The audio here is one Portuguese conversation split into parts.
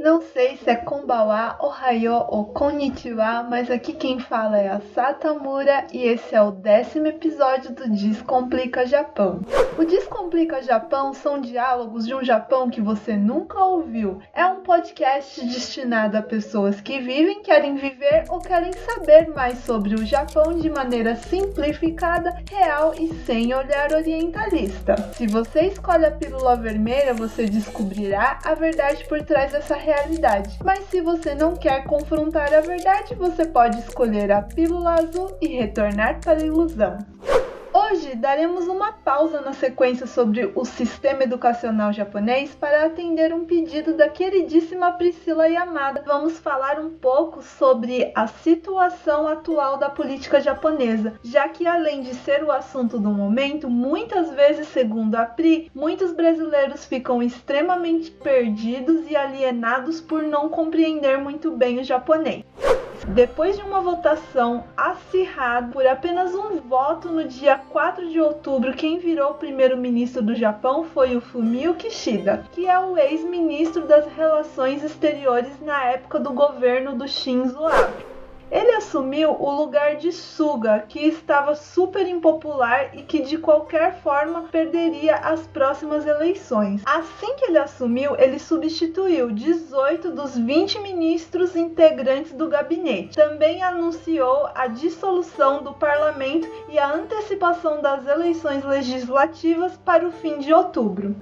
Não sei se é Konbawa, Ohayo ou Konnichiwa, mas aqui quem fala é a Satamura e esse é o décimo episódio do Descomplica Japão. O Descomplica Japão são diálogos de um Japão que você nunca ouviu. É um podcast destinado a pessoas que vivem, querem viver ou querem saber mais sobre o Japão de maneira simplificada, real e sem olhar orientalista. Se você escolhe a pílula vermelha, você descobrirá a verdade por trás dessa realidade realidade. Mas se você não quer confrontar a verdade, você pode escolher a pílula azul e retornar para a ilusão. Hoje daremos uma pausa na sequência sobre o sistema educacional japonês para atender um pedido da queridíssima Priscila Yamada. Vamos falar um pouco sobre a situação atual da política japonesa, já que além de ser o assunto do momento, muitas vezes, segundo a Pri, muitos brasileiros ficam extremamente perdidos e alienados por não compreender muito bem o japonês. Depois de uma votação acirrada por apenas um voto no dia 4 de outubro, quem virou primeiro-ministro do Japão foi o Fumio Kishida, que é o ex-ministro das Relações Exteriores na época do governo do Shinzo Abe. Ele assumiu o lugar de Suga, que estava super impopular e que de qualquer forma perderia as próximas eleições. Assim que ele assumiu, ele substituiu 18 dos 20 ministros integrantes do gabinete. Também anunciou a dissolução do parlamento e a antecipação das eleições legislativas para o fim de outubro.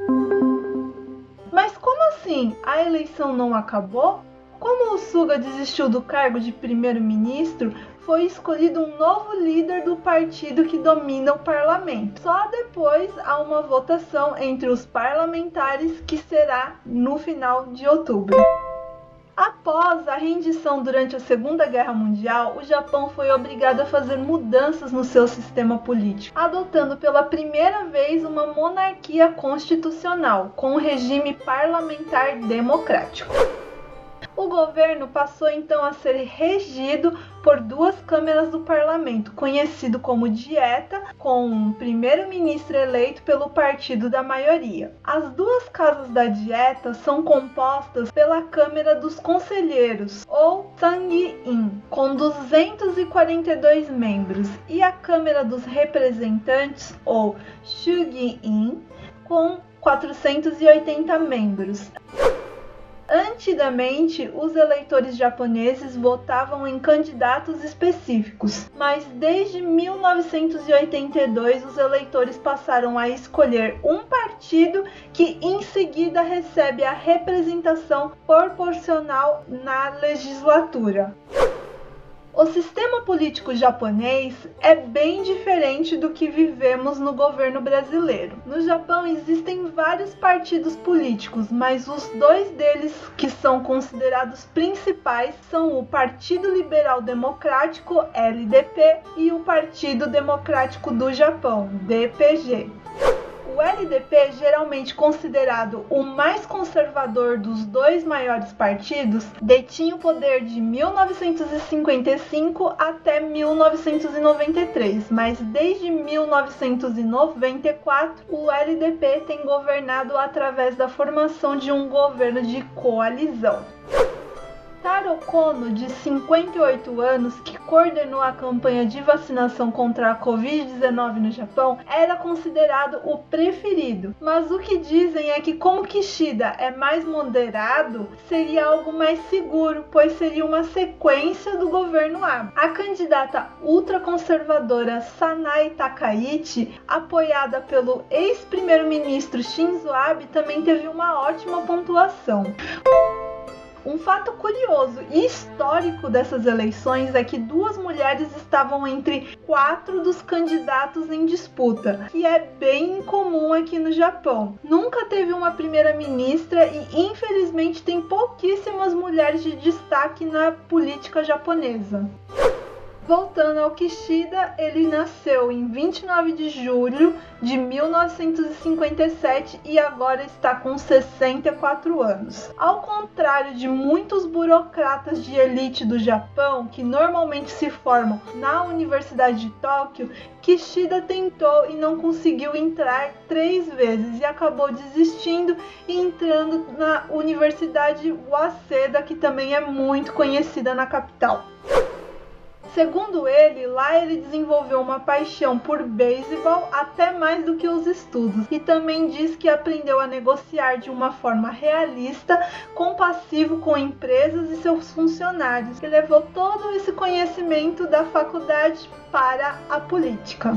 Mas como assim? A eleição não acabou? Como o Suga desistiu do cargo de primeiro-ministro, foi escolhido um novo líder do partido que domina o parlamento. Só depois há uma votação entre os parlamentares que será no final de outubro. Após a rendição durante a Segunda Guerra Mundial, o Japão foi obrigado a fazer mudanças no seu sistema político, adotando pela primeira vez uma monarquia constitucional, com um regime parlamentar democrático. O governo passou então a ser regido por duas câmeras do parlamento, conhecido como Dieta, com um primeiro-ministro eleito pelo partido da maioria. As duas casas da Dieta são compostas pela Câmara dos Conselheiros, ou Sangi-in, com 242 membros, e a Câmara dos Representantes, ou Shugi-in, com 480 membros. Antigamente, os eleitores japoneses votavam em candidatos específicos, mas desde 1982 os eleitores passaram a escolher um partido que em seguida recebe a representação proporcional na legislatura. O sistema político japonês é bem diferente do que vivemos no governo brasileiro. No Japão existem vários partidos políticos, mas os dois deles que são considerados principais são o Partido Liberal Democrático LDP e o Partido Democrático do Japão DPG. O LDP, geralmente considerado o mais conservador dos dois maiores partidos, detinha o poder de 1955 até 1993, mas desde 1994 o LDP tem governado através da formação de um governo de coalizão. Taro Kono, de 58 anos, que coordenou a campanha de vacinação contra a Covid-19 no Japão, era considerado o preferido. Mas o que dizem é que, como Kishida é mais moderado, seria algo mais seguro, pois seria uma sequência do governo Abe. A candidata ultraconservadora Sanai Takaichi, apoiada pelo ex-primeiro-ministro Shinzo Abe, também teve uma ótima pontuação. Um fato curioso e histórico dessas eleições é que duas mulheres estavam entre quatro dos candidatos em disputa, que é bem incomum aqui no Japão. Nunca teve uma primeira-ministra e, infelizmente, tem pouquíssimas mulheres de destaque na política japonesa. Voltando ao Kishida, ele nasceu em 29 de julho de 1957 e agora está com 64 anos. Ao contrário de muitos burocratas de elite do Japão, que normalmente se formam na Universidade de Tóquio, Kishida tentou e não conseguiu entrar três vezes e acabou desistindo e entrando na Universidade Waseda, que também é muito conhecida na capital. Segundo ele, lá ele desenvolveu uma paixão por beisebol até mais do que os estudos e também diz que aprendeu a negociar de uma forma realista, compassivo com empresas e seus funcionários e levou todo esse conhecimento da faculdade para a política.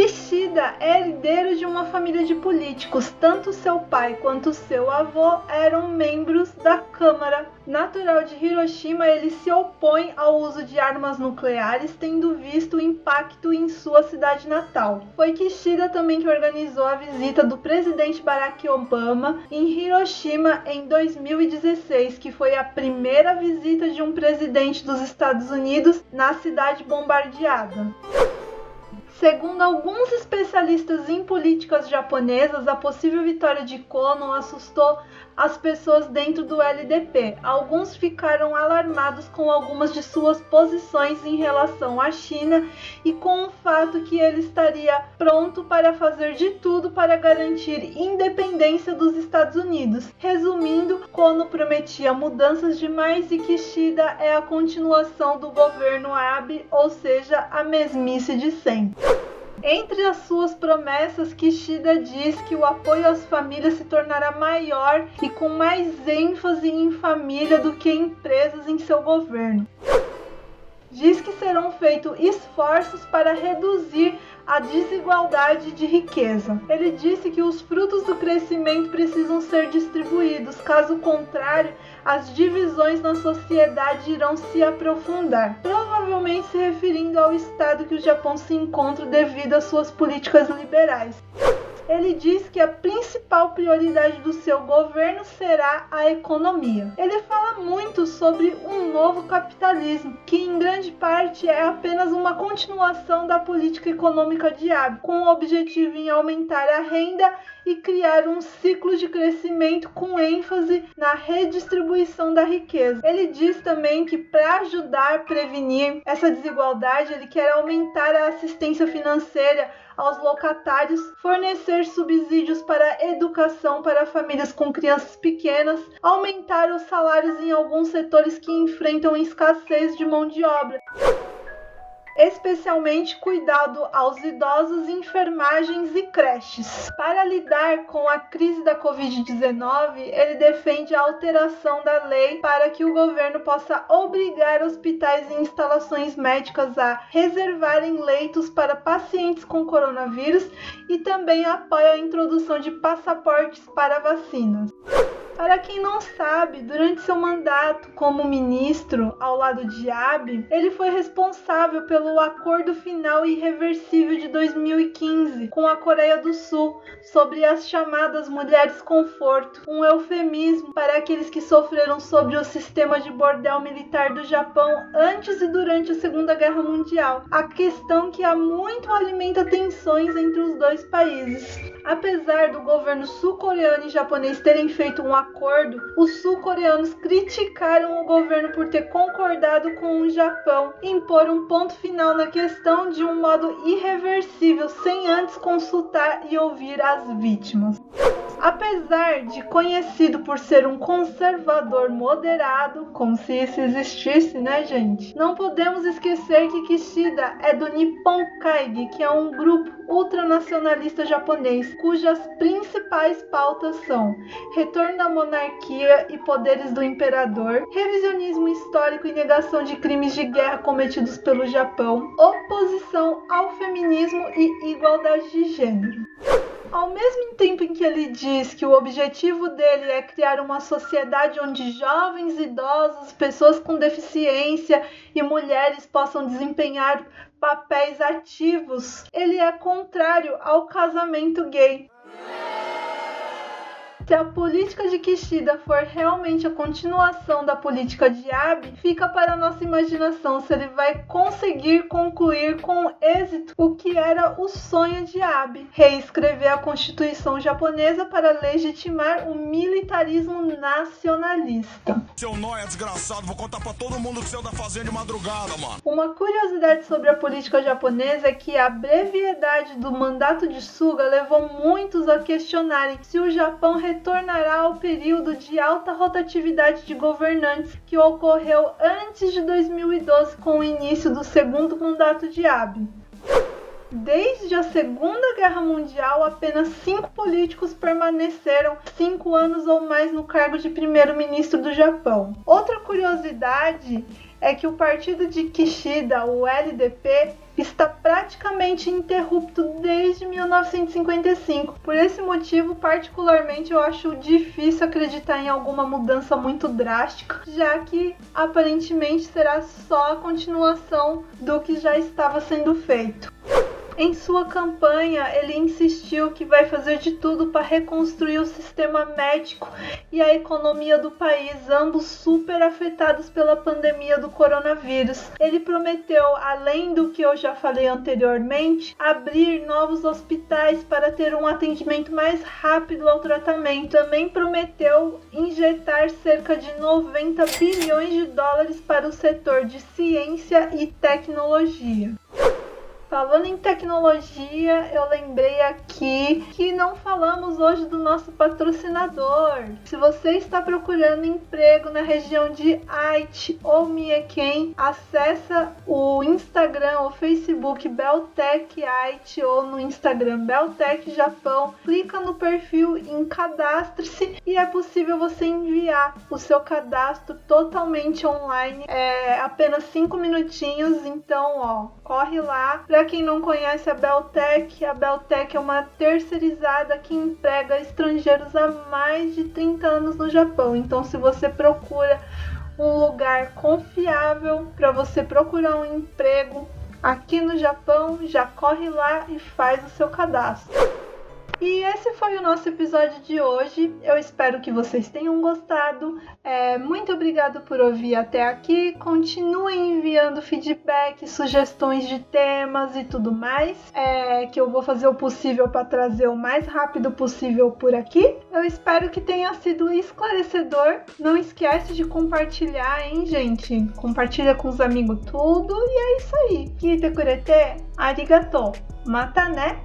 Kishida é herdeiro de uma família de políticos. Tanto seu pai quanto seu avô eram membros da Câmara. Natural de Hiroshima, ele se opõe ao uso de armas nucleares, tendo visto o impacto em sua cidade natal. Foi Kishida também que organizou a visita do presidente Barack Obama em Hiroshima em 2016, que foi a primeira visita de um presidente dos Estados Unidos na cidade bombardeada. Segundo alguns especialistas em políticas japonesas, a possível vitória de Kono assustou as pessoas dentro do LDP. Alguns ficaram alarmados com algumas de suas posições em relação à China e com o fato que ele estaria pronto para fazer de tudo para garantir independência dos Estados Unidos. Resumindo, Kono prometia mudanças demais e Kishida é a continuação do governo Abe, ou seja, a mesmice de sempre. Entre as suas promessas, Kishida diz que o apoio às famílias se tornará maior e com mais ênfase em família do que em empresas em seu governo. Diz que serão feitos esforços para reduzir a desigualdade de riqueza. Ele disse que os frutos do crescimento precisam ser distribuídos, caso contrário, as divisões na sociedade irão se aprofundar, provavelmente se referindo ao estado que o Japão se encontra devido às suas políticas liberais ele diz que a principal prioridade do seu governo será a economia. Ele fala muito sobre um novo capitalismo, que em grande parte é apenas uma continuação da política econômica de Abe, com o objetivo em aumentar a renda e criar um ciclo de crescimento com ênfase na redistribuição da riqueza. Ele diz também que para ajudar a prevenir essa desigualdade, ele quer aumentar a assistência financeira aos locatários, fornecer subsídios para educação para famílias com crianças pequenas, aumentar os salários em alguns setores que enfrentam escassez de mão de obra especialmente cuidado aos idosos, enfermagens e creches. Para lidar com a crise da Covid-19, ele defende a alteração da lei para que o governo possa obrigar hospitais e instalações médicas a reservarem leitos para pacientes com coronavírus e também apoia a introdução de passaportes para vacinas. Para quem não sabe, durante seu mandato como ministro ao lado de Abe, ele foi responsável pelo acordo final irreversível de 2015 com a Coreia do Sul sobre as chamadas mulheres conforto, um eufemismo para aqueles que sofreram sobre o sistema de bordel militar do Japão antes e durante a Segunda Guerra Mundial. A questão que há muito alimenta tensões entre os dois países. Apesar do governo sul-coreano e japonês terem feito um acordo os sul-coreanos criticaram o governo por ter concordado com o Japão em pôr um ponto final na questão de um modo irreversível, sem antes consultar e ouvir as vítimas. Apesar de conhecido por ser um conservador moderado, como se isso existisse, né, gente? Não podemos esquecer que Kishida é do Nippon Kaigi, que é um grupo ultranacionalista japonês, cujas principais pautas são retorno da monarquia e poderes do imperador, revisionismo histórico e negação de crimes de guerra cometidos pelo Japão, oposição ao feminismo e igualdade de gênero. Ao mesmo tempo em que ele diz que o objetivo dele é criar uma sociedade onde jovens, idosos, pessoas com deficiência e mulheres possam desempenhar papéis ativos, ele é contrário ao casamento gay. Se a política de Kishida for realmente a continuação da política de Abe, fica para nossa imaginação se ele vai conseguir concluir com êxito o que era o sonho de Abe: reescrever a Constituição japonesa para legitimar o militarismo nacionalista. Seu nóia desgraçado, vou contar pra todo mundo que você anda fazendo de madrugada, mano. Uma curiosidade sobre a política japonesa é que a brevidade do mandato de Suga levou muitos a questionarem se o Japão retornará ao período de alta rotatividade de governantes que ocorreu antes de 2012 com o início do segundo mandato de Abe. Desde a Segunda Guerra Mundial, apenas cinco políticos permaneceram cinco anos ou mais no cargo de primeiro-ministro do Japão. Outra curiosidade é que o partido de Kishida, o LDP, está praticamente interrupto desde 1955. Por esse motivo, particularmente, eu acho difícil acreditar em alguma mudança muito drástica, já que aparentemente será só a continuação do que já estava sendo feito. Em sua campanha, ele insistiu que vai fazer de tudo para reconstruir o sistema médico e a economia do país, ambos super afetados pela pandemia do coronavírus. Ele prometeu, além do que eu já falei anteriormente, abrir novos hospitais para ter um atendimento mais rápido ao tratamento. Também prometeu injetar cerca de 90 bilhões de dólares para o setor de ciência e tecnologia. Falando em tecnologia, eu lembrei aqui que não falamos hoje do nosso patrocinador. Se você está procurando emprego na região de Aichi ou Mieken, acessa o Instagram ou Facebook Beltec Aichi ou no Instagram Beltec Japão, clica no perfil em cadastre-se e é possível você enviar o seu cadastro totalmente online. É apenas 5 minutinhos, então ó, corre lá para quem não conhece a Beltec, a Beltec é uma terceirizada que emprega estrangeiros há mais de 30 anos no Japão. Então, se você procura um lugar confiável para você procurar um emprego aqui no Japão, já corre lá e faz o seu cadastro. E esse foi o nosso episódio de hoje. Eu espero que vocês tenham gostado. É, muito obrigado por ouvir até aqui. Continuem enviando feedback, sugestões de temas e tudo mais. É, que eu vou fazer o possível para trazer o mais rápido possível por aqui. Eu espero que tenha sido esclarecedor. Não esquece de compartilhar, hein, gente? Compartilha com os amigos tudo. E é isso aí. Kite kurete, arigato. Mata, né?